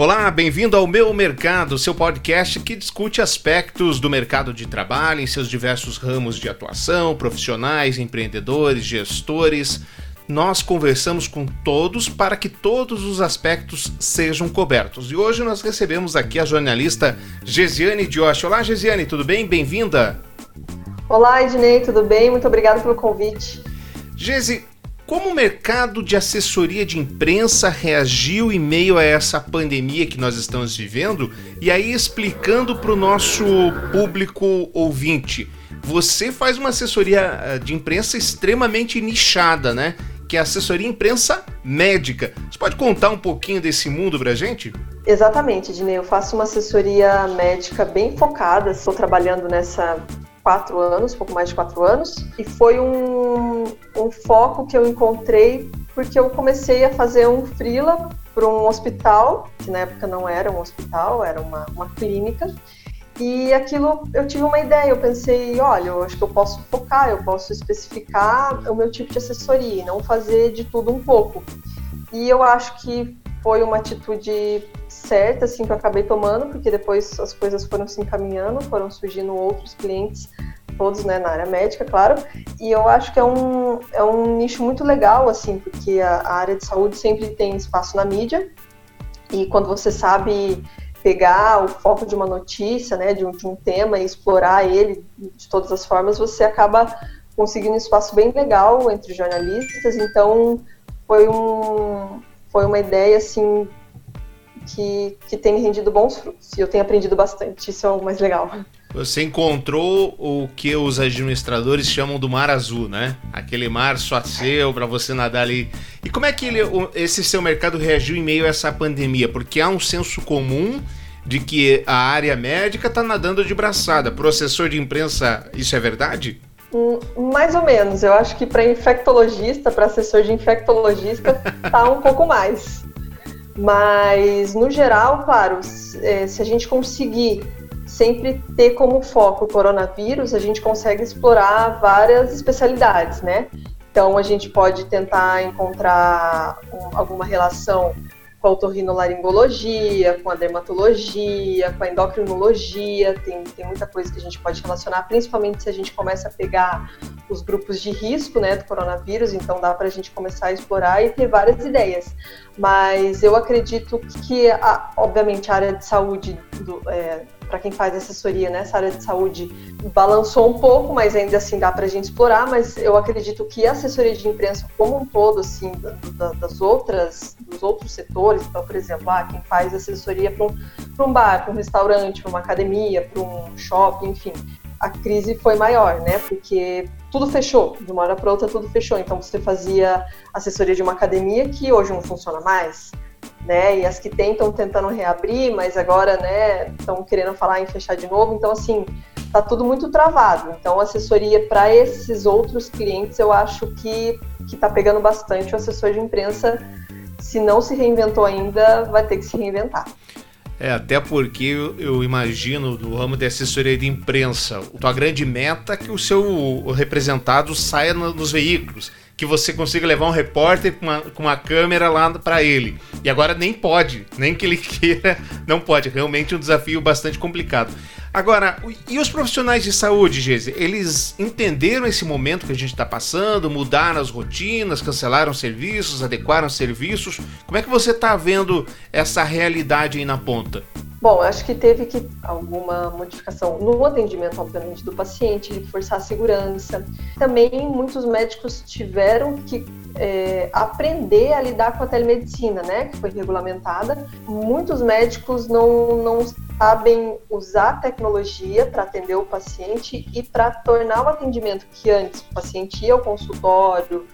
Olá, bem-vindo ao Meu Mercado, seu podcast que discute aspectos do mercado de trabalho em seus diversos ramos de atuação, profissionais, empreendedores, gestores. Nós conversamos com todos para que todos os aspectos sejam cobertos. E hoje nós recebemos aqui a jornalista Gesiane Dioche. Olá, Gesiane, tudo bem? Bem-vinda. Olá, Ednei, tudo bem? Muito obrigada pelo convite. Gesi, como o mercado de assessoria de imprensa reagiu em meio a essa pandemia que nós estamos vivendo? E aí, explicando para o nosso público ouvinte, você faz uma assessoria eh, de imprensa extremamente nichada, né? Que é a assessoria imprensa médica. Você pode contar um pouquinho desse mundo para gente? Exatamente, Dinei. Eu faço uma assessoria médica bem focada. Estou trabalhando nessa quatro anos, pouco mais de quatro anos, e foi um, um foco que eu encontrei porque eu comecei a fazer um freela para um hospital, que na época não era um hospital, era uma, uma clínica, e aquilo eu tive uma ideia, eu pensei, olha, eu acho que eu posso focar, eu posso especificar o meu tipo de assessoria e não fazer de tudo um pouco. E eu acho que foi uma atitude certa, assim, que eu acabei tomando, porque depois as coisas foram se encaminhando, foram surgindo outros clientes, todos, né, na área médica, claro, e eu acho que é um, é um nicho muito legal, assim, porque a, a área de saúde sempre tem espaço na mídia, e quando você sabe pegar o foco de uma notícia, né, de um, de um tema e explorar ele de todas as formas, você acaba conseguindo um espaço bem legal entre jornalistas, então foi um, foi uma ideia assim que, que tem rendido bons frutos. E eu tenho aprendido bastante, isso é o mais legal. Você encontrou o que os administradores chamam do mar azul, né? Aquele mar só seu para você nadar ali. E como é que ele, esse seu mercado reagiu em meio a essa pandemia? Porque há um senso comum de que a área médica está nadando de braçada. Assessor de imprensa, isso é verdade? Hum, mais ou menos. Eu acho que para infectologista, para assessor de infectologista, tá um pouco mais. Mas, no geral, claro, é, se a gente conseguir sempre ter como foco o coronavírus, a gente consegue explorar várias especialidades, né? Então, a gente pode tentar encontrar alguma relação com a otorrinolaringologia, com a dermatologia, com a endocrinologia, tem, tem muita coisa que a gente pode relacionar, principalmente se a gente começa a pegar os grupos de risco né, do coronavírus, então dá para a gente começar a explorar e ter várias ideias. Mas eu acredito que, a, obviamente, a área de saúde do, é, para quem faz assessoria nessa área de saúde, balançou um pouco, mas ainda assim dá para a gente explorar. Mas eu acredito que a assessoria de imprensa como um todo, assim, da, das outras, dos outros setores, então, por exemplo, ah, quem faz assessoria para um, um bar, para um restaurante, para uma academia, para um shopping, enfim, a crise foi maior, né? Porque tudo fechou, de uma hora para outra tudo fechou. Então você fazia assessoria de uma academia que hoje não funciona mais né? E as que estão tentando reabrir, mas agora, né, estão querendo falar em fechar de novo. Então, assim, tá tudo muito travado. Então, assessoria para esses outros clientes, eu acho que que tá pegando bastante. O assessor de imprensa, se não se reinventou ainda, vai ter que se reinventar. É, até porque eu, imagino no ramo de assessoria de imprensa, a grande meta é que o seu representado saia no, nos veículos que você consiga levar um repórter com uma, com uma câmera lá para ele. E agora nem pode, nem que ele queira, não pode. Realmente um desafio bastante complicado. Agora, e os profissionais de saúde, Geise? Eles entenderam esse momento que a gente está passando, mudaram as rotinas, cancelaram serviços, adequaram serviços. Como é que você está vendo essa realidade aí na ponta? Bom, acho que teve que alguma modificação no atendimento, obviamente, do paciente, reforçar a segurança. Também muitos médicos tiveram que é, aprender a lidar com a telemedicina, né, que foi regulamentada. Muitos médicos não, não sabem usar a tecnologia para atender o paciente e para tornar o atendimento que antes o paciente ia ao consultório,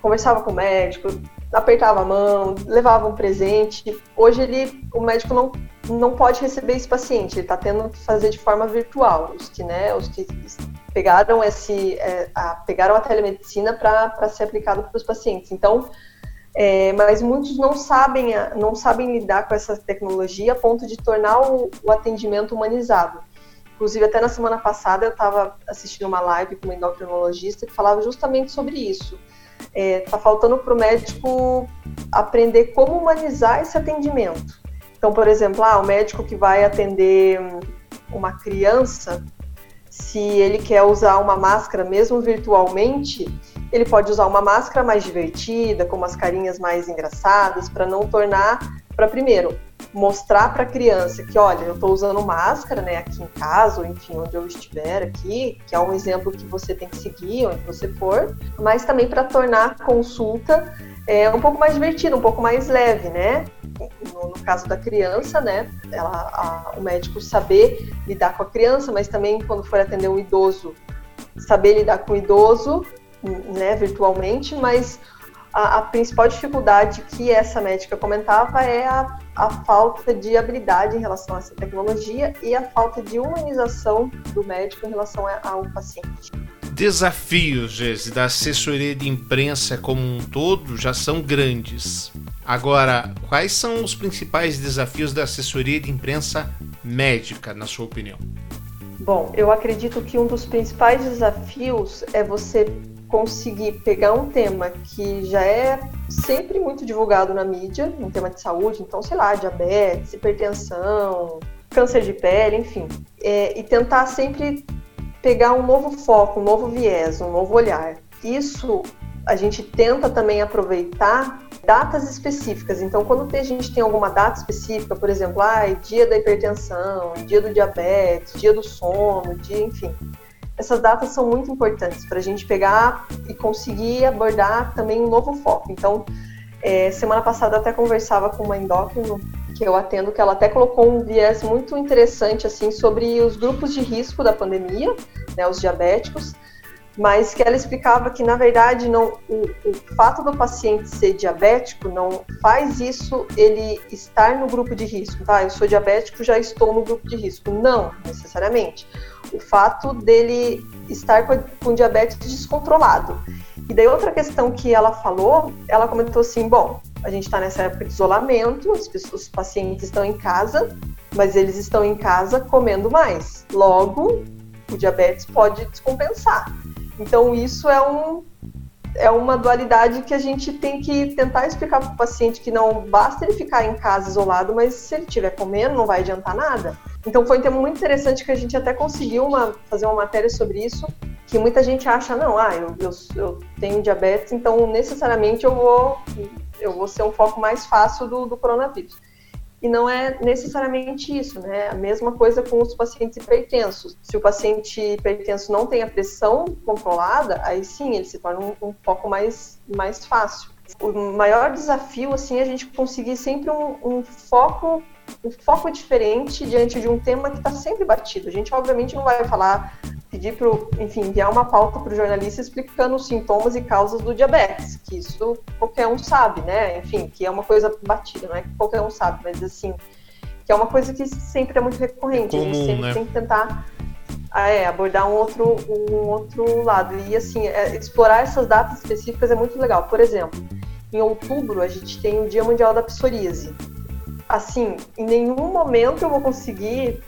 conversava com o médico, apertava a mão, levava um presente. Hoje ele, o médico não, não pode receber esse paciente, ele está tendo que fazer de forma virtual. Os que, né, os que pegaram esse, é, a, pegaram a telemedicina para ser aplicado para os pacientes. Então, é, mas muitos não sabem, não sabem lidar com essa tecnologia a ponto de tornar o, o atendimento humanizado. Inclusive, até na semana passada eu estava assistindo uma live com uma endocrinologista que falava justamente sobre isso está é, tá faltando para o médico aprender como humanizar esse atendimento. Então, por exemplo, ah, o médico que vai atender uma criança, se ele quer usar uma máscara mesmo virtualmente, ele pode usar uma máscara mais divertida, com umas carinhas mais engraçadas, para não tornar, para primeiro, mostrar para a criança que, olha, eu estou usando máscara, né, aqui em casa, ou enfim, onde eu estiver aqui, que é um exemplo que você tem que seguir, onde você for, mas também para tornar a consulta é, um pouco mais divertida, um pouco mais leve, né? No, no caso da criança, né, ela, a, o médico saber lidar com a criança, mas também quando for atender um idoso, saber lidar com o idoso né, virtualmente, mas a, a, principal dificuldade que essa médica comentava é a, a falta de habilidade em relação a essa tecnologia e a falta de humanização do médico em relação ao paciente. Desafios, Gese, da assessoria de imprensa como um todo já são grandes. Agora, quais são os principais desafios da assessoria de imprensa médica, na sua opinião? Bom, eu acredito que um dos principais desafios é você conseguir pegar um tema que já é sempre muito divulgado na mídia, um tema de saúde, então, sei lá, diabetes, hipertensão, câncer de pele, enfim, é, e tentar sempre pegar um novo foco, um novo viés, um novo olhar. Isso a gente tenta também aproveitar datas específicas. Então, quando a gente tem alguma data específica, por exemplo, ah, dia da hipertensão, dia do diabetes, dia do sono, dia, enfim, essas datas são muito importantes para a gente pegar e conseguir abordar também um novo foco. Então, é, semana passada até conversava com uma endócrino que eu atendo, que ela até colocou um viés muito interessante assim sobre os grupos de risco da pandemia, né, os diabéticos, mas que ela explicava que na verdade não o, o, fato do paciente ser diabético não faz isso ele estar no grupo de risco, tá? Eu sou diabético, já estou no grupo de risco. Não, necessariamente o fato dele estar com, com diabetes descontrolado. E daí outra questão que ela falou, ela comentou assim, bom, a gente está nessa época de isolamento, os, os pacientes estão em casa, mas eles estão em casa comendo mais. Logo, o diabetes pode descompensar. Então isso é um é uma dualidade que a gente tem que tentar explicar para o paciente que não basta ele ficar em casa isolado, mas se ele estiver comendo não vai adiantar nada. Então foi um tema muito interessante que a gente até conseguiu uma, fazer uma matéria sobre isso, que muita gente acha, não, ah, eu, eu, eu tenho diabetes, então necessariamente eu vou, eu vou ser um foco mais fácil do, do coronavírus. E não é necessariamente isso, né? A mesma coisa com os pacientes hipertensos. Se o paciente hipertenso não tem a pressão controlada, aí sim ele se torna um, um foco mais, mais fácil. O maior desafio, assim, é a gente conseguir sempre um, um foco um foco diferente diante de um tema que está sempre batido. A gente, obviamente, não vai falar, pedir para, enfim, enviar uma pauta para o jornalista explicando os sintomas e causas do diabetes, que isso qualquer um sabe, né? Enfim, que é uma coisa batida, não é que qualquer um sabe, mas assim, que é uma coisa que sempre é muito recorrente. É comum, a gente sempre né? tem que tentar ah, é, abordar um outro, um outro lado. E assim, é, explorar essas datas específicas é muito legal. Por exemplo, em outubro a gente tem o Dia Mundial da Psoríase assim, em nenhum momento eu vou conseguir,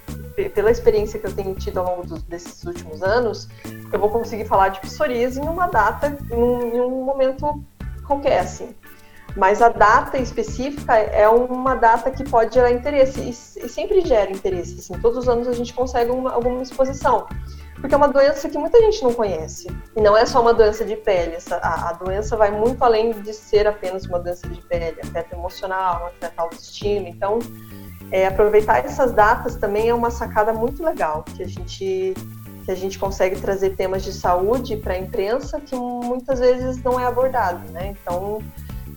pela experiência que eu tenho tido ao longo dos, desses últimos anos, eu vou conseguir falar de psoríase em uma data, em, em um momento qualquer, assim. Mas a data específica é uma data que pode gerar interesse, e, e sempre gera interesse, assim, todos os anos a gente consegue uma, alguma exposição porque é uma doença que muita gente não conhece. E não é só uma doença de pele, essa, a, a, doença vai muito além de ser apenas uma doença de pele, afeta emocional, afeta autoestima. Então, é, aproveitar essas datas também é uma sacada muito legal, que a gente que a gente consegue trazer temas de saúde para a imprensa que muitas vezes não é abordado, né? Então,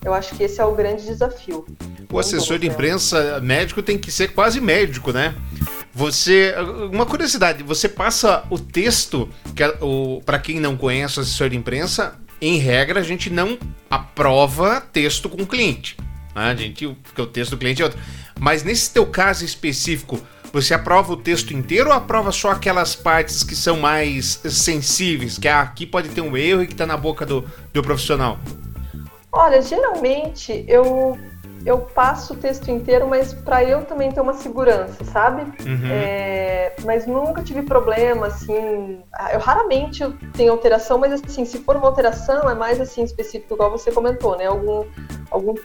eu acho que esse é o grande desafio. O assessor de imprensa médico tem que ser quase médico, né? Você. Uma curiosidade, você passa o texto, que para quem não conhece o assessor de imprensa, em regra a gente não aprova texto com o cliente. Né? A gente, porque o texto do cliente é outro. Mas nesse teu caso específico, você aprova o texto inteiro ou aprova só aquelas partes que são mais sensíveis? Que ah, aqui pode ter um erro e que está na boca do, do profissional? Olha, geralmente eu eu passo o texto inteiro, mas para eu também ter uma segurança, sabe? Uhum. É, mas nunca tive problema, assim. Eu raramente tenho alteração, mas assim, se for uma alteração, é mais assim específico, igual você comentou, né? Algum, algum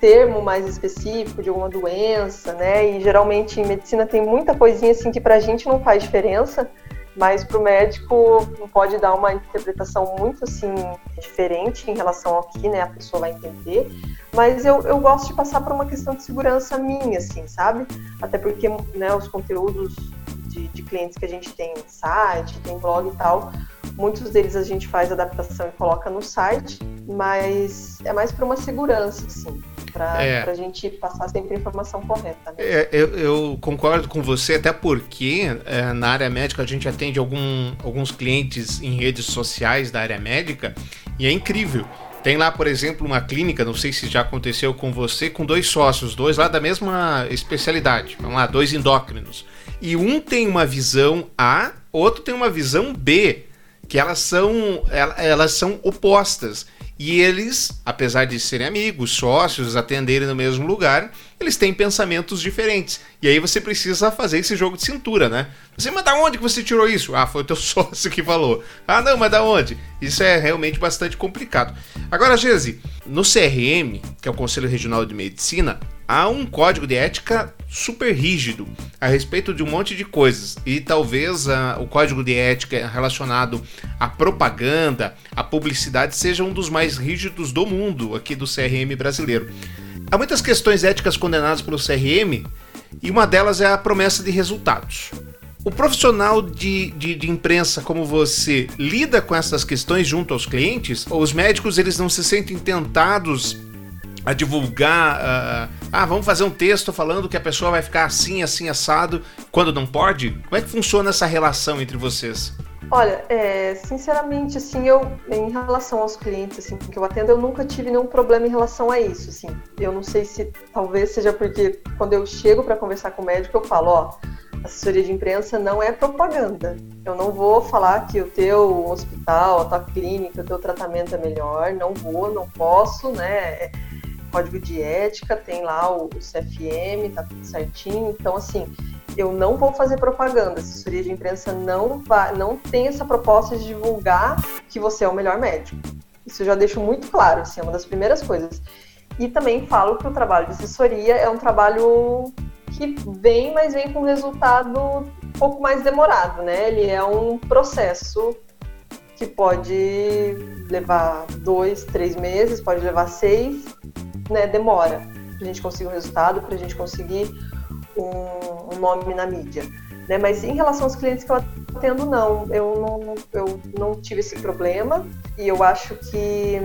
termo mais específico de alguma doença, né? E geralmente em medicina tem muita coisinha assim que para a gente não faz diferença, mas para o médico pode dar uma interpretação muito assim diferente em relação ao que né, a pessoa vai entender. Mas eu, eu gosto de passar por uma questão de segurança minha, assim, sabe? Até porque né, os conteúdos de, de clientes que a gente tem site, tem blog e tal, muitos deles a gente faz adaptação e coloca no site, mas é mais para uma segurança, assim para é. a gente passar sempre a informação correta. Né? É, eu, eu, concordo com você, até porque é, na área médica a gente atende algum, alguns clientes em redes sociais da área médica e é incrível. Tem lá, por exemplo, uma clínica, não sei se já aconteceu com você, com dois sócios, dois lá da mesma especialidade, vamos lá, dois endócrinos. E um tem uma visão A, outro tem uma visão B, que elas são, elas são opostas. E eles, apesar de serem amigos, sócios, atenderem no mesmo lugar, eles têm pensamentos diferentes. E aí você precisa fazer esse jogo de cintura, né? Você, mas da onde que você tirou isso? Ah, foi o teu sócio que falou. Ah, não, mas da onde? Isso é realmente bastante complicado. Agora, Gese, no CRM, que é o Conselho Regional de Medicina, há um código de ética super rígido a respeito de um monte de coisas. E talvez uh, o código de ética relacionado à propaganda, à publicidade, seja um dos mais rígidos do mundo aqui do CRM brasileiro. Há muitas questões éticas condenadas pelo CRM e uma delas é a promessa de resultados. O profissional de, de, de, imprensa como você lida com essas questões junto aos clientes? Os médicos eles não se sentem tentados a divulgar? Uh, ah, vamos fazer um texto falando que a pessoa vai ficar assim, assim, assado, quando não pode? Como é que funciona essa relação entre vocês? Olha, é, sinceramente, assim, eu, em relação aos clientes assim, que eu atendo, eu nunca tive nenhum problema em relação a isso, assim. Eu não sei se talvez seja porque quando eu chego para conversar com o médico, eu falo, ó, assessoria de imprensa não é propaganda. Eu não vou falar que o teu hospital, a tua clínica, o teu tratamento é melhor, não vou, não posso, né? Código de ética, tem lá o CFM, tá tudo certinho. Então, assim, eu não vou fazer propaganda. A assessoria de imprensa não, vai, não tem essa proposta de divulgar que você é o melhor médico. Isso eu já deixo muito claro, assim, é uma das primeiras coisas. E também falo que o trabalho de assessoria é um trabalho que vem, mas vem com resultado um pouco mais demorado, né? Ele é um processo que pode levar dois, três meses, pode levar seis, né? Demora para a gente conseguir um resultado, para a gente conseguir um, um nome na mídia. Né? Mas em relação aos clientes que eu atendo, não. Eu não, eu não tive esse problema e eu acho que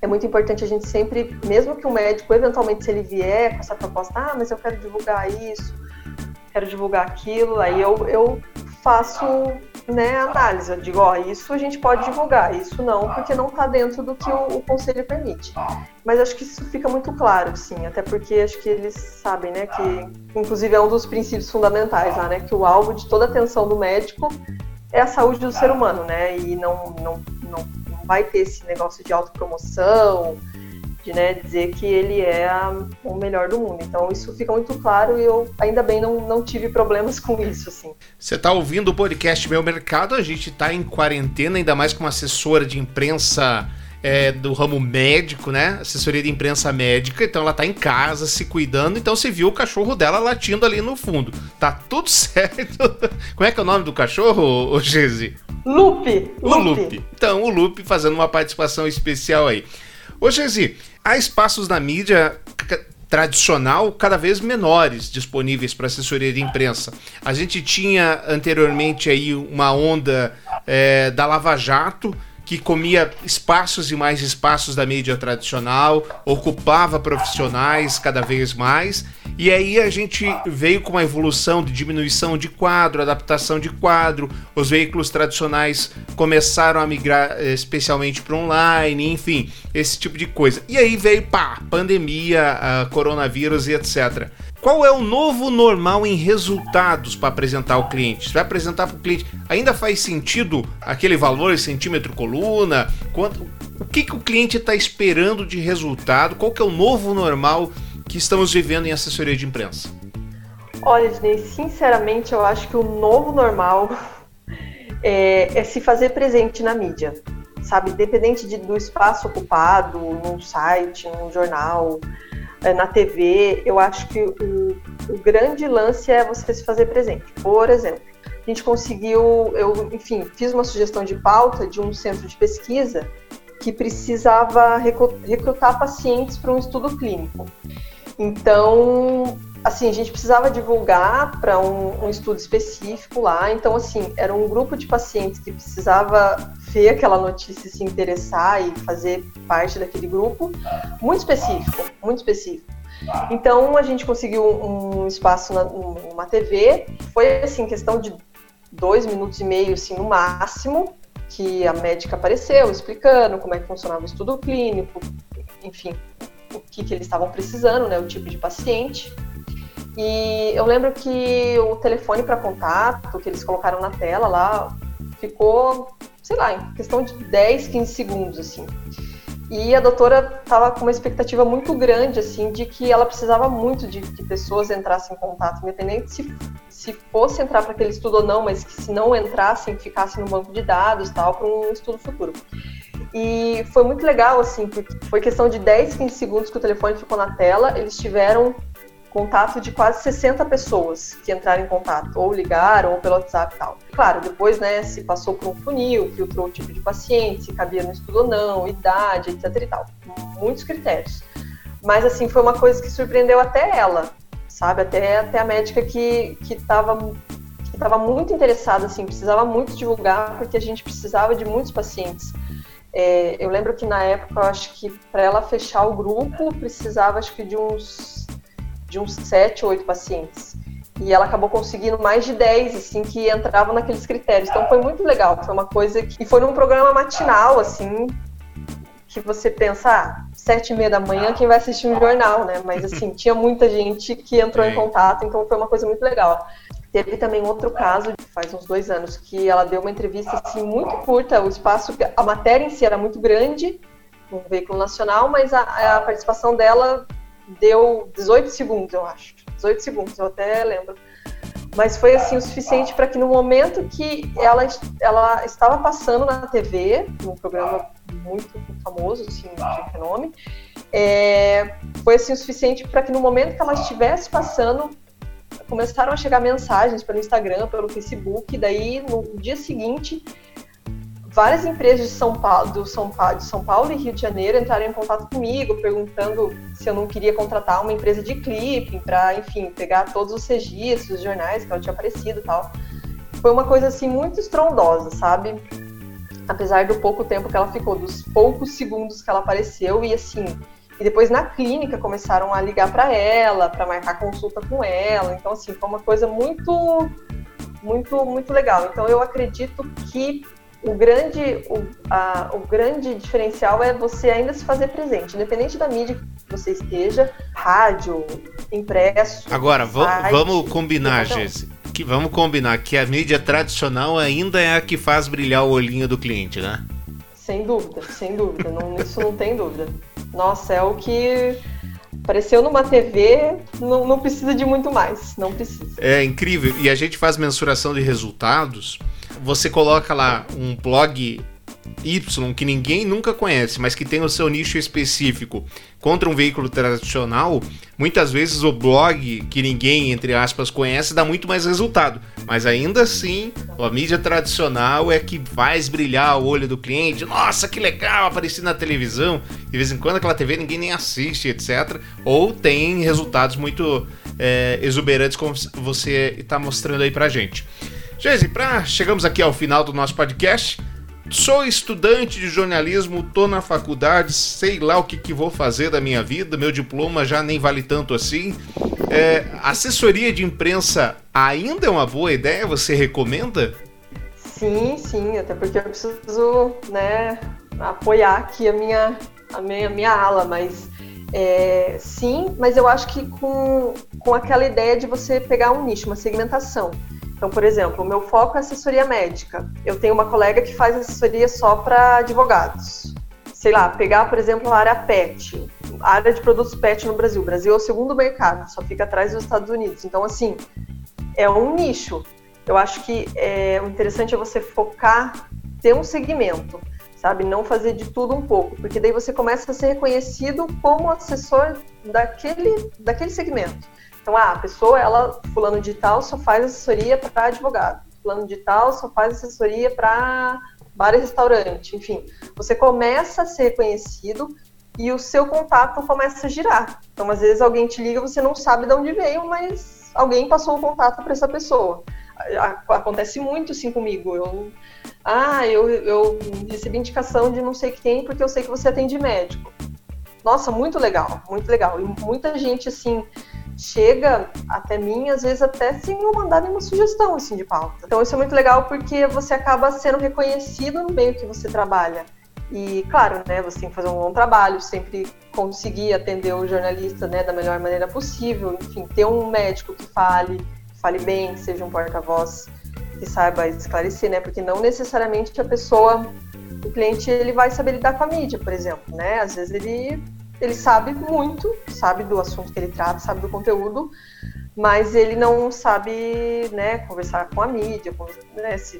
é muito importante a gente sempre, mesmo que o médico, eventualmente, se ele vier com essa proposta, ah, mas eu quero divulgar isso, quero divulgar aquilo, aí eu, eu faço né, análise. Eu digo, ó, isso a gente pode divulgar, isso não, porque não está dentro do que o, o, conselho permite. Mas acho que isso fica muito claro, sim, até porque acho que eles sabem, né, que inclusive é um dos princípios fundamentais lá, né, que o alvo de toda atenção do médico é a saúde do ser humano, né, e não, não, não, não vai ter esse negócio de autopromoção, de né, dizer que ele é a, o melhor do mundo. Então isso fica muito claro e eu ainda bem não, não tive problemas com isso. Assim. Você está ouvindo o podcast Meu Mercado, a gente está em quarentena, ainda mais com uma assessora de imprensa é, do ramo médico, né? Assessoria de imprensa médica, então ela está em casa se cuidando, então você viu o cachorro dela latindo ali no fundo. Tá tudo certo. Como é que é o nome do cachorro, ô Gese? Lupe. O Lupe. Então, o Lupe fazendo uma participação especial aí. Ô, Gesi, há espaços na mídia tradicional cada vez menores disponíveis para assessoria de imprensa. A gente tinha anteriormente aí uma onda é, da Lava Jato, que comia espaços e mais espaços da mídia tradicional, ocupava profissionais cada vez mais, e aí a gente veio com uma evolução de diminuição de quadro, adaptação de quadro, os veículos tradicionais começaram a migrar eh, especialmente para online, enfim, esse tipo de coisa. E aí veio, pá, pandemia, coronavírus e etc. Qual é o novo normal em resultados para apresentar ao cliente? Você vai apresentar para o cliente, ainda faz sentido aquele valor centímetro coluna? Quanto, o que, que o cliente está esperando de resultado? Qual que é o novo normal que estamos vivendo em assessoria de imprensa? Olha, Disney, sinceramente eu acho que o novo normal é, é se fazer presente na mídia sabe, independente de, do espaço ocupado, num site, num jornal, na TV, eu acho que o, o grande lance é você se fazer presente. Por exemplo, a gente conseguiu, eu, enfim, fiz uma sugestão de pauta de um centro de pesquisa que precisava recrutar pacientes para um estudo clínico. Então, assim, a gente precisava divulgar para um, um, estudo específico lá. Então, assim, era um grupo de pacientes que precisava ver aquela notícia, se interessar e fazer parte daquele grupo, muito específico, muito específico. Então, a gente conseguiu um espaço na, numa TV. Foi, assim, questão de dois minutos e meio, assim, no máximo, que a médica apareceu explicando como é que funcionava o estudo clínico, enfim, o que, que eles estavam precisando, né, o tipo de paciente. E eu lembro que o telefone para contato que eles colocaram na tela lá ficou, sei lá, em questão de 10, 15 segundos, assim. E a doutora estava com uma expectativa muito grande, assim, de que ela precisava muito de que pessoas entrassem em contato, independente se, se fosse entrar para aquele estudo ou não, mas que se não entrassem, ficassem no banco de dados tal, para um estudo futuro. E foi muito legal, assim, porque foi questão de 10, 15 segundos que o telefone ficou na tela, eles tiveram contato de quase 60 pessoas que entraram em contato, ou ligaram, ou pelo WhatsApp e tal. Claro, depois, né, se passou por um funil, filtrou o tipo de paciente, se cabia no estudo ou não, idade, etc e tal. Muitos critérios. Mas, assim, foi uma coisa que surpreendeu até ela, sabe? Até, até a médica que estava que estava muito interessada, assim, precisava muito divulgar, porque a gente precisava de muitos pacientes. É, eu lembro que na época, eu acho que para ela fechar o grupo, precisava, acho que de uns de uns 7, 8 pacientes. E ela acabou conseguindo mais de 10, assim, que entravam naqueles critérios. Então foi muito legal, foi uma coisa que... E foi num programa matinal, assim, que você pensa, ah, sete e meia da manhã, quem vai assistir um jornal, né? Mas, assim, tinha muita gente que entrou em contato, então foi uma coisa muito legal. Teve também outro caso, faz uns dois anos, que ela deu uma entrevista, assim, muito curta, o espaço, a matéria em si era muito grande, um veículo nacional, mas a, a participação dela deu 18 segundos, eu acho. 18 segundos, eu até lembro. Mas foi assim o suficiente para que no momento que ela, ela estava passando na TV, num programa muito famoso, assim, de renome, é, foi assim o suficiente para que no momento que ela estivesse passando, começaram a chegar mensagens pelo Instagram, pelo Facebook, e daí no dia seguinte várias empresas de São Paulo, do São Paulo, de São Paulo e Rio de Janeiro entraram em contato comigo, perguntando se eu não queria contratar uma empresa de clipping para, enfim, pegar todos os registros, os jornais que ela tinha aparecido e tal. Foi uma coisa assim muito estrondosa, sabe? Apesar do pouco tempo que ela ficou, dos poucos segundos que ela apareceu e assim, e depois na clínica começaram a ligar para ela, para marcar consulta com ela. Então assim, foi uma coisa muito muito muito legal. Então eu acredito que o grande, o, a, o grande diferencial é você ainda se fazer presente, independente da mídia que você esteja, rádio, impresso. Agora, site, vamos combinar, Jesse. Que vamos combinar que a mídia tradicional ainda é a que faz brilhar o olhinho do cliente, né? Sem dúvida, sem dúvida. Não, isso não tem dúvida. Nossa, é o que apareceu numa TV, não, não precisa de muito mais. Não precisa. É incrível. E a gente faz mensuração de resultados você coloca lá um blog Y que ninguém nunca conhece, mas que tem o seu nicho específico contra um veículo tradicional, muitas vezes o blog que ninguém, entre aspas, conhece dá muito mais resultado. Mas ainda assim, a mídia tradicional é que faz brilhar o olho do cliente. Nossa, que legal, apareci na televisão. De vez em quando aquela TV ninguém nem assiste, etc. Ou tem resultados muito é, exuberantes, como você está mostrando aí pra gente. Geise, pra, chegamos aqui ao final do nosso podcast. Sou estudante de jornalismo, tô na faculdade, sei lá o que, que vou fazer da minha vida, meu diploma já nem vale tanto assim. É, assessoria de imprensa ainda é uma boa ideia? Você recomenda? Sim, sim, até porque eu preciso né, apoiar aqui a minha, a minha, a minha ala, mas é, sim, mas eu acho que com, com aquela ideia de você pegar um nicho, uma segmentação. Então, por exemplo, o meu foco é assessoria médica. Eu tenho uma colega que faz assessoria só para advogados. Sei lá, pegar, por exemplo, a área PET, área de produtos PET no Brasil. O Brasil é o segundo mercado, só fica atrás dos Estados Unidos. Então, assim, é um nicho. Eu acho que é, o interessante é você focar, ter um segmento. sabe? Não fazer de tudo um pouco, porque daí você começa a ser reconhecido como assessor daquele, daquele segmento. Então, ah, a pessoa, ela, fulano de tal, só faz assessoria para advogado. Fulano de tal só faz assessoria para bar e restaurante. Enfim, você começa a ser reconhecido e o seu contato começa a girar. Então, às vezes alguém te liga, você não sabe de onde veio, mas alguém passou o contato para essa pessoa. Acontece muito assim comigo. Eu, ah, eu, eu recebi indicação de não sei quem porque eu sei que você atende médico. Nossa, muito legal, muito legal. E muita gente assim chega até mim, às vezes até sem eu mandar nenhuma sugestão assim de pauta. Então isso é muito legal porque você acaba sendo reconhecido no meio que você trabalha. E claro, né, você tem que fazer um bom trabalho, sempre conseguir atender o jornalista, né, da melhor maneira possível, enfim, ter um médico que fale, que fale bem, que seja um porta-voz que saiba esclarecer, né? Porque não necessariamente a pessoa, o cliente, ele vai saber lidar com a mídia, por exemplo, né? Às vezes ele ele sabe muito, sabe do assunto que ele trata, sabe do conteúdo, mas ele não sabe, né, conversar com a mídia, né, se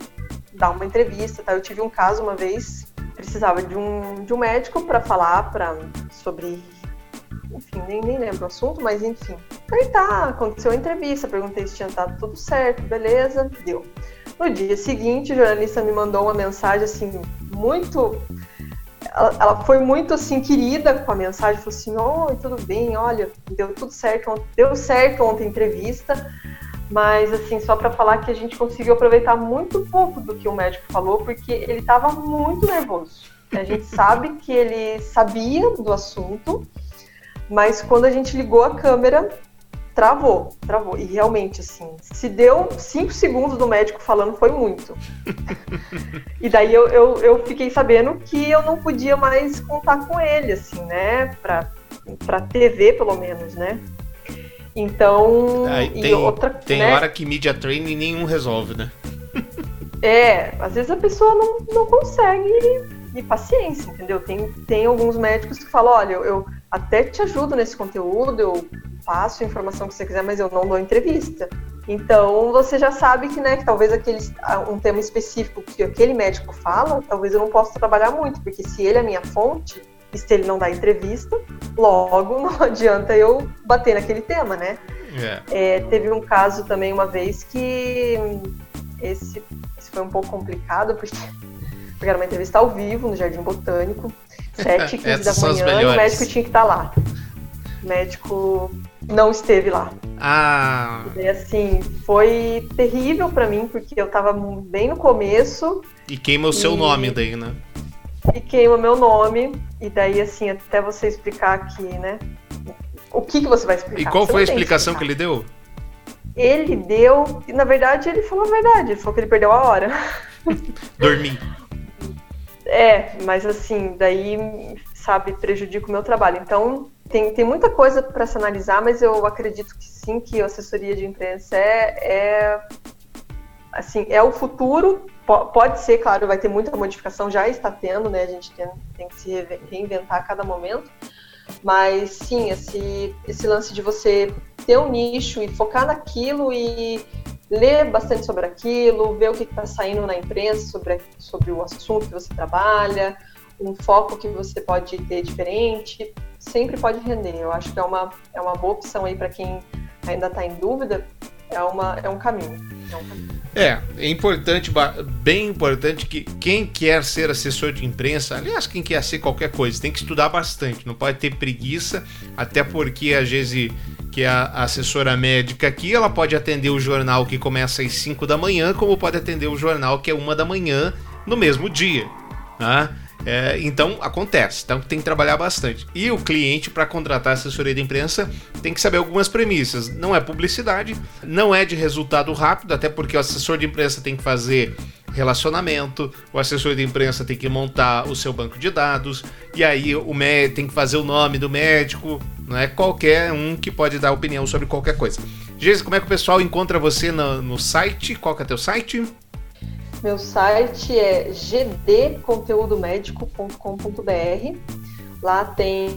dar uma entrevista, tá? Eu tive um caso uma vez, precisava de um, de um médico para falar para sobre enfim, nem, nem lembro o assunto, mas enfim. Aí tá, aconteceu a entrevista, perguntei se tinha dado tudo certo, beleza, deu. No dia seguinte, o jornalista me mandou uma mensagem assim, muito. Ela, ela foi muito assim querida com a mensagem, falou assim: Oi, tudo bem, olha, deu tudo certo, deu certo ontem a entrevista, mas assim, só para falar que a gente conseguiu aproveitar muito pouco do que o médico falou, porque ele estava muito nervoso. A gente sabe que ele sabia do assunto, mas quando a gente ligou a câmera, travou, travou. E realmente, assim, se deu cinco segundos do médico falando, foi muito. e daí eu, eu, eu, fiquei sabendo que eu não podia mais contar com ele, assim, né? Pra, pra TV, pelo menos, né? Então. Aí, tem outra, tem né? hora que media training nenhum resolve, né? é, às vezes a pessoa não, não consegue e paciência, entendeu? Tem, tem alguns médicos que falam, olha, eu, eu até te ajudo nesse conteúdo, eu passo a informação que você quiser, mas eu não dou entrevista. Então você já sabe que, né, que talvez aquele, um tema específico que aquele médico fala, talvez eu não possa trabalhar muito, porque se ele é a minha fonte, e se ele não dá entrevista, logo não adianta eu bater naquele tema, né? Yeah. É. é, teve um caso também uma vez que esse, esse foi um pouco complicado, porque porque era uma entrevista ao vivo no Jardim Botânico, 7 h 15 da manhã, e o médico tinha que estar lá. O médico não esteve lá. Ah. E assim, foi terrível para mim, porque eu tava bem no começo. E queima o seu nome daí, né? E queima meu nome. E daí, assim, até você explicar aqui, né? O que, que você vai explicar? E qual você foi a explicação que ele deu? Ele deu. E, na verdade, ele falou a verdade. Ele falou que ele perdeu a hora. Dormir. É, mas assim, daí, sabe, prejudica o meu trabalho. Então, tem, tem muita coisa para se analisar, mas eu acredito que sim, que a assessoria de imprensa é, é assim, é o futuro. Pode ser, claro, vai ter muita modificação, já está tendo, né? A gente tem, tem que se reinventar a cada momento. Mas sim, esse, esse lance de você ter um nicho e focar naquilo e ler bastante sobre aquilo, ver o que está saindo na imprensa sobre, sobre o assunto que você trabalha, um foco que você pode ter diferente, sempre pode render. Eu acho que é uma, é uma boa opção aí para quem ainda está em dúvida, é, uma, é um caminho. É, um caminho. é, é importante, bem importante que quem quer ser assessor de imprensa, aliás, quem quer ser qualquer coisa, tem que estudar bastante, não pode ter preguiça, até porque às vezes que é a assessora médica aqui, ela pode atender o jornal que começa às 5 da manhã, como pode atender o jornal que é uma da manhã no mesmo dia. Né? É, então acontece, então tem que trabalhar bastante. E o cliente, para contratar assessoria de imprensa, tem que saber algumas premissas. Não é publicidade, não é de resultado rápido, até porque o assessor de imprensa tem que fazer relacionamento, o assessor de imprensa tem que montar o seu banco de dados, e aí o médico tem que fazer o nome do médico, não é qualquer um que pode dar opinião sobre qualquer coisa. Geise, como é que o pessoal encontra você no, no site? Qual que é teu site? Meu site é gdconteudomédico.com.br. Lá tem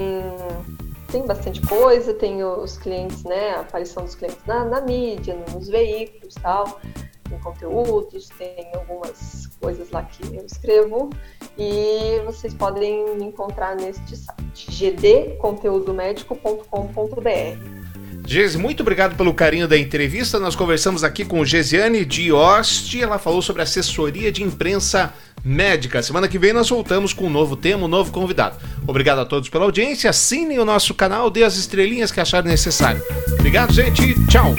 tem bastante coisa, tem os clientes, né, a aparição dos clientes na, na mídia, nos veículos tal. tem conteúdos, tem algumas coisas lá que eu escrevo e vocês podem me encontrar neste site, gdconteudomédico.com.br. Geise, muito obrigado pelo carinho da entrevista. Nós conversamos aqui com Gesiane Dioste. Ela falou sobre assessoria de imprensa médica. Semana que vem nós voltamos com um novo tema, um novo convidado. Obrigado a todos pela audiência. Assinem o nosso canal, dê as estrelinhas que acharem necessário. Obrigado, gente. Tchau.